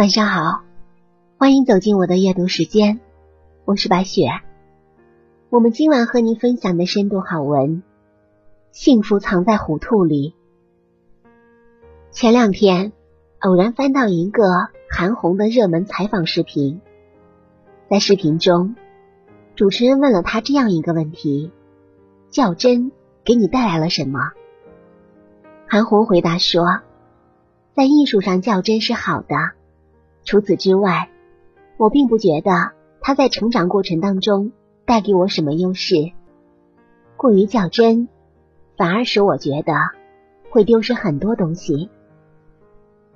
晚上好，欢迎走进我的阅读时间，我是白雪。我们今晚和您分享的深度好文《幸福藏在糊涂里》。前两天偶然翻到一个韩红的热门采访视频，在视频中，主持人问了他这样一个问题：“较真给你带来了什么？”韩红回答说：“在艺术上较真是好的。”除此之外，我并不觉得他在成长过程当中带给我什么优势。过于较真，反而使我觉得会丢失很多东西。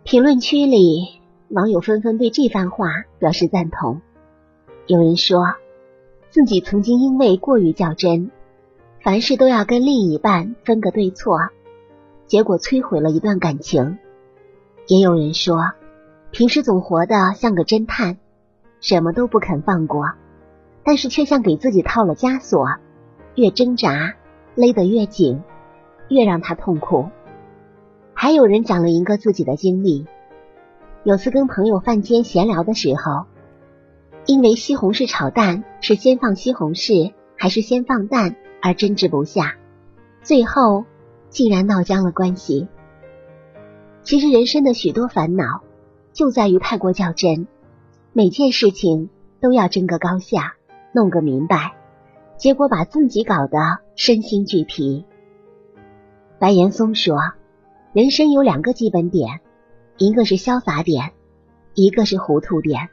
评论区里，网友纷纷对这番话表示赞同。有人说自己曾经因为过于较真，凡事都要跟另一半分个对错，结果摧毁了一段感情。也有人说。平时总活得像个侦探，什么都不肯放过，但是却像给自己套了枷锁，越挣扎勒得越紧，越让他痛苦。还有人讲了一个自己的经历：有次跟朋友饭间闲聊的时候，因为西红柿炒蛋是先放西红柿还是先放蛋而争执不下，最后竟然闹僵了关系。其实人生的许多烦恼。就在于太过较真，每件事情都要争个高下，弄个明白，结果把自己搞得身心俱疲。白岩松说：“人生有两个基本点，一个是潇洒点，一个是糊涂点。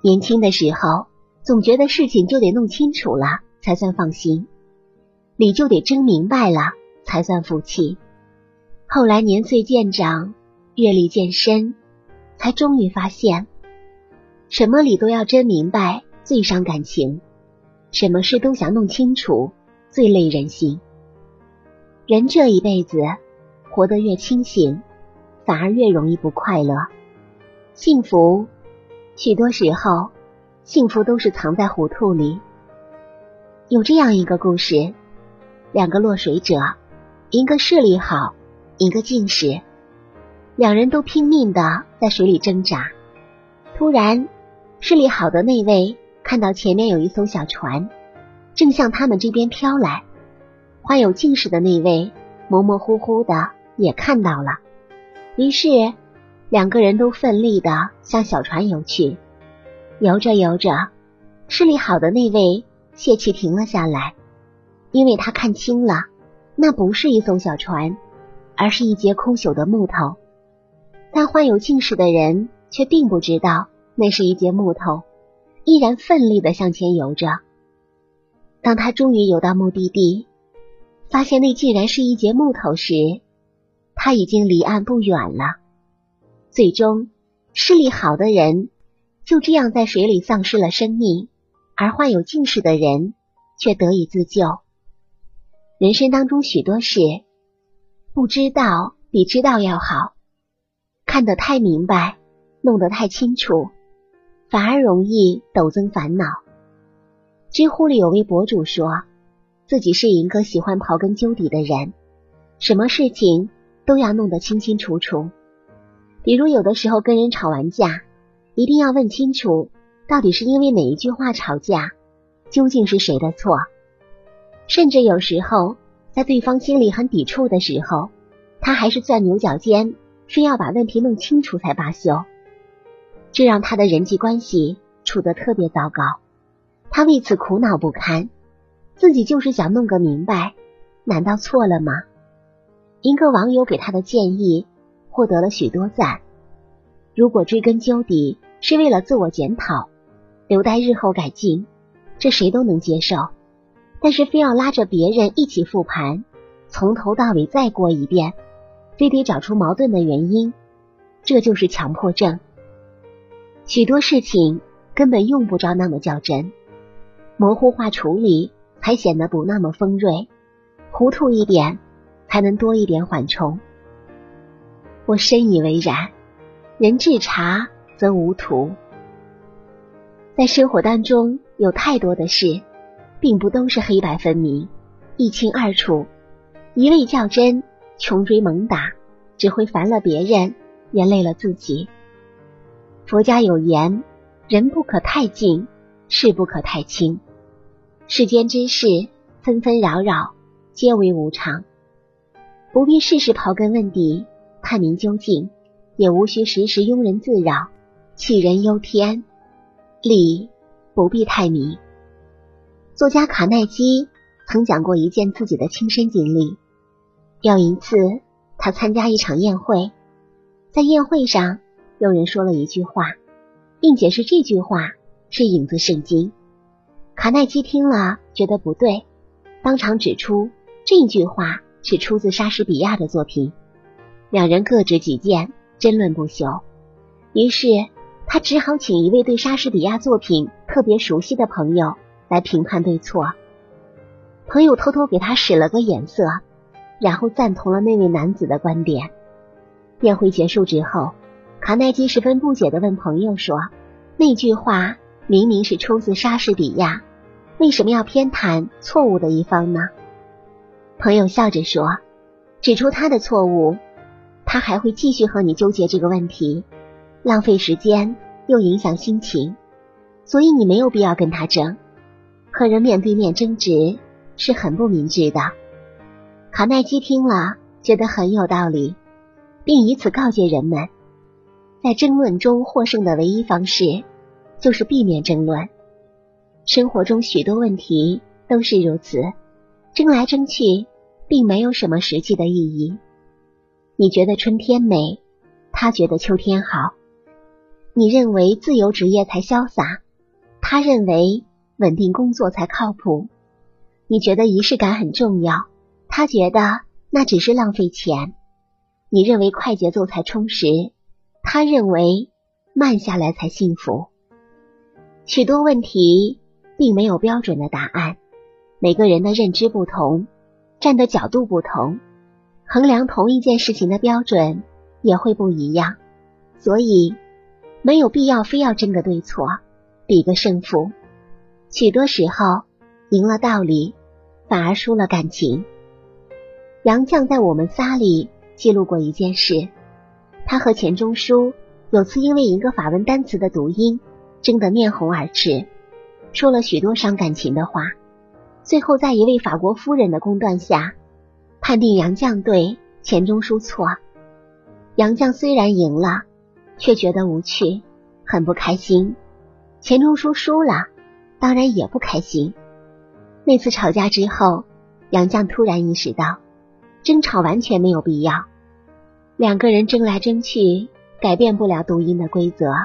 年轻的时候，总觉得事情就得弄清楚了才算放心，理就得争明白了才算服气。后来年岁渐长，阅历渐深。”才终于发现，什么理都要真明白最伤感情，什么事都想弄清楚最累人心。人这一辈子活得越清醒，反而越容易不快乐。幸福，许多时候，幸福都是藏在糊涂里。有这样一个故事：两个落水者，一个视力好，一个近视。两人都拼命的在水里挣扎，突然视力好的那位看到前面有一艘小船，正向他们这边飘来。患有近视的那位模模糊糊的也看到了，于是两个人都奋力的向小船游去。游着游着，视力好的那位泄气停了下来，因为他看清了，那不是一艘小船，而是一截空朽的木头。但患有近视的人却并不知道那是一截木头，依然奋力的向前游着。当他终于游到目的地，发现那竟然是一截木头时，他已经离岸不远了。最终，视力好的人就这样在水里丧失了生命，而患有近视的人却得以自救。人生当中许多事，不知道比知道要好。看得太明白，弄得太清楚，反而容易陡增烦恼。知乎里有位博主说，自己是一个喜欢刨根究底的人，什么事情都要弄得清清楚楚。比如有的时候跟人吵完架，一定要问清楚，到底是因为哪一句话吵架，究竟是谁的错。甚至有时候在对方心里很抵触的时候，他还是钻牛角尖。非要把问题弄清楚才罢休，这让他的人际关系处得特别糟糕。他为此苦恼不堪，自己就是想弄个明白，难道错了吗？一个网友给他的建议获得了许多赞。如果追根究底是为了自我检讨，留待日后改进，这谁都能接受。但是非要拉着别人一起复盘，从头到尾再过一遍。非得找出矛盾的原因，这就是强迫症。许多事情根本用不着那么较真，模糊化处理才显得不那么锋锐，糊涂一点才能多一点缓冲。我深以为然，人至察则无徒。在生活当中，有太多的事，并不都是黑白分明、一清二楚，一味较真。穷追猛打，只会烦了别人，也累了自己。佛家有言：人不可太近，事不可太轻。世间之事纷纷扰扰，皆为无常，不必事事刨根问底，探明究竟，也无需时时庸人自扰，杞人忧天。理不必太迷。作家卡耐基曾讲过一件自己的亲身经历。有一次，他参加一场宴会，在宴会上，有人说了一句话，并且是这句话是影子圣经。卡耐基听了觉得不对，当场指出这句话是出自莎士比亚的作品。两人各执己见，争论不休。于是他只好请一位对莎士比亚作品特别熟悉的朋友来评判对错。朋友偷偷给他使了个眼色。然后赞同了那位男子的观点。宴会结束之后，卡耐基十分不解的问朋友说：“那句话明明是出自莎士比亚，为什么要偏袒错误的一方呢？”朋友笑着说：“指出他的错误，他还会继续和你纠结这个问题，浪费时间又影响心情，所以你没有必要跟他争。和人面对面争执是很不明智的。”卡耐基听了，觉得很有道理，并以此告诫人们：在争论中获胜的唯一方式，就是避免争论。生活中许多问题都是如此，争来争去，并没有什么实际的意义。你觉得春天美，他觉得秋天好；你认为自由职业才潇洒，他认为稳定工作才靠谱；你觉得仪式感很重要。他觉得那只是浪费钱。你认为快节奏才充实，他认为慢下来才幸福。许多问题并没有标准的答案，每个人的认知不同，站的角度不同，衡量同一件事情的标准也会不一样。所以没有必要非要争个对错，比个胜负。许多时候，赢了道理，反而输了感情。杨绛在我们仨里记录过一件事，他和钱钟书有次因为一个法文单词的读音争得面红耳赤，说了许多伤感情的话。最后在一位法国夫人的公断下，判定杨绛对，钱钟书错。杨绛虽然赢了，却觉得无趣，很不开心。钱钟书输了，当然也不开心。那次吵架之后，杨绛突然意识到。争吵完全没有必要，两个人争来争去，改变不了读音的规则，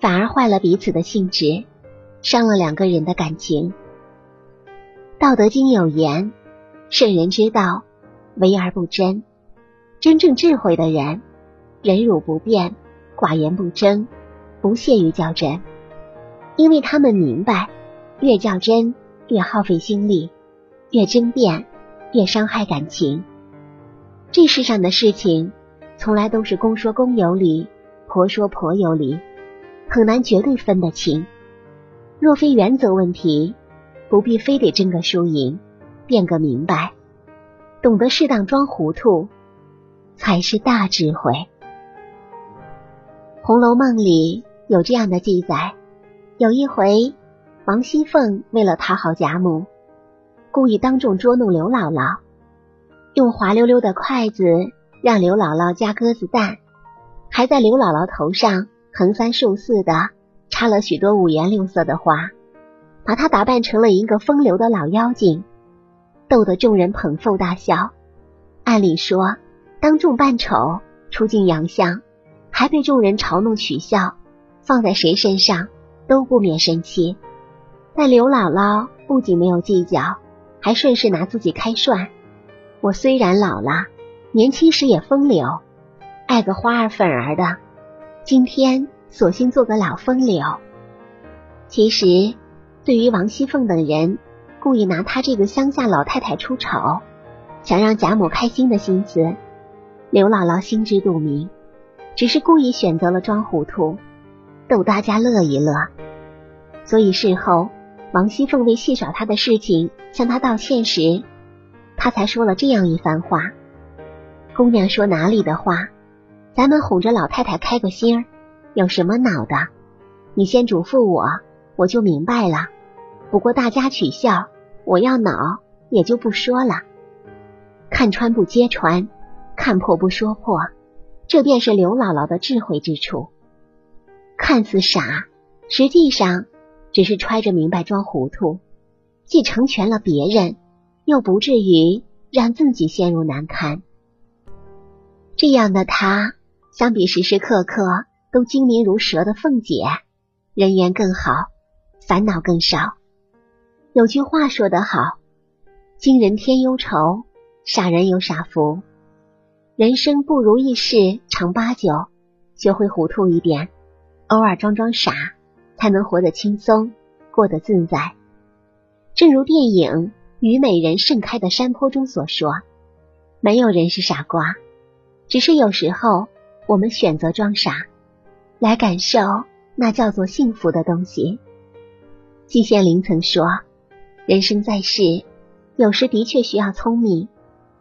反而坏了彼此的性质，伤了两个人的感情。道德经有言：“圣人之道，为而不争。”真正智慧的人，忍辱不变，寡言不争，不屑于较真，因为他们明白，越较真越耗费心力，越争辩。越伤害感情。这世上的事情，从来都是公说公有理，婆说婆有理，很难绝对分得清。若非原则问题，不必非得争个输赢，辩个明白，懂得适当装糊涂，才是大智慧。《红楼梦》里有这样的记载：有一回，王熙凤为了讨好贾母。故意当众捉弄刘姥姥，用滑溜溜的筷子让刘姥姥夹鸽子蛋，还在刘姥姥头上横三竖四的插了许多五颜六色的花，把她打扮成了一个风流的老妖精，逗得众人捧腹大笑。按理说，当众扮丑、出尽洋相，还被众人嘲弄取笑，放在谁身上都不免生气。但刘姥姥不仅没有计较。还顺势拿自己开涮。我虽然老了，年轻时也风流，爱个花儿粉儿的。今天索性做个老风流。其实，对于王熙凤等人故意拿她这个乡下老太太出丑，想让贾母开心的心思，刘姥姥心知肚明，只是故意选择了装糊涂，逗大家乐一乐。所以事后。王熙凤为戏耍他的事情向他道歉时，他才说了这样一番话：“姑娘说哪里的话？咱们哄着老太太开个心儿，有什么恼的？你先嘱咐我，我就明白了。不过大家取笑，我要恼也就不说了。看穿不揭穿，看破不说破，这便是刘姥姥的智慧之处。看似傻，实际上只是揣着明白装糊涂，既成全了别人，又不至于让自己陷入难堪。这样的他，相比时时刻刻都精明如蛇的凤姐，人缘更好，烦恼更少。有句话说得好：“惊人添忧愁，傻人有傻福。”人生不如意事常八九，学会糊涂一点。偶尔装装傻，才能活得轻松，过得自在。正如电影《虞美人盛开的山坡》中所说：“没有人是傻瓜，只是有时候我们选择装傻，来感受那叫做幸福的东西。”季羡林曾说：“人生在世，有时的确需要聪明，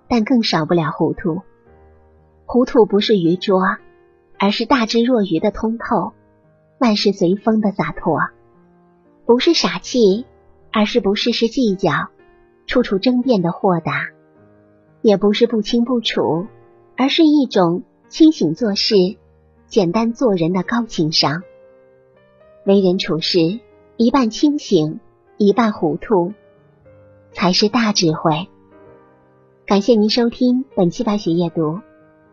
但更少不了糊涂。糊涂不是愚拙，而是大智若愚的通透。”万事随风的洒脱，不是傻气，而是不事事计较、处处争辩的豁达；也不是不清不楚，而是一种清醒做事、简单做人的高情商。为人处事，一半清醒，一半糊涂，才是大智慧。感谢您收听本期白雪夜读，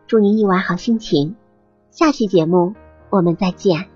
祝您一晚好心情。下期节目我们再见。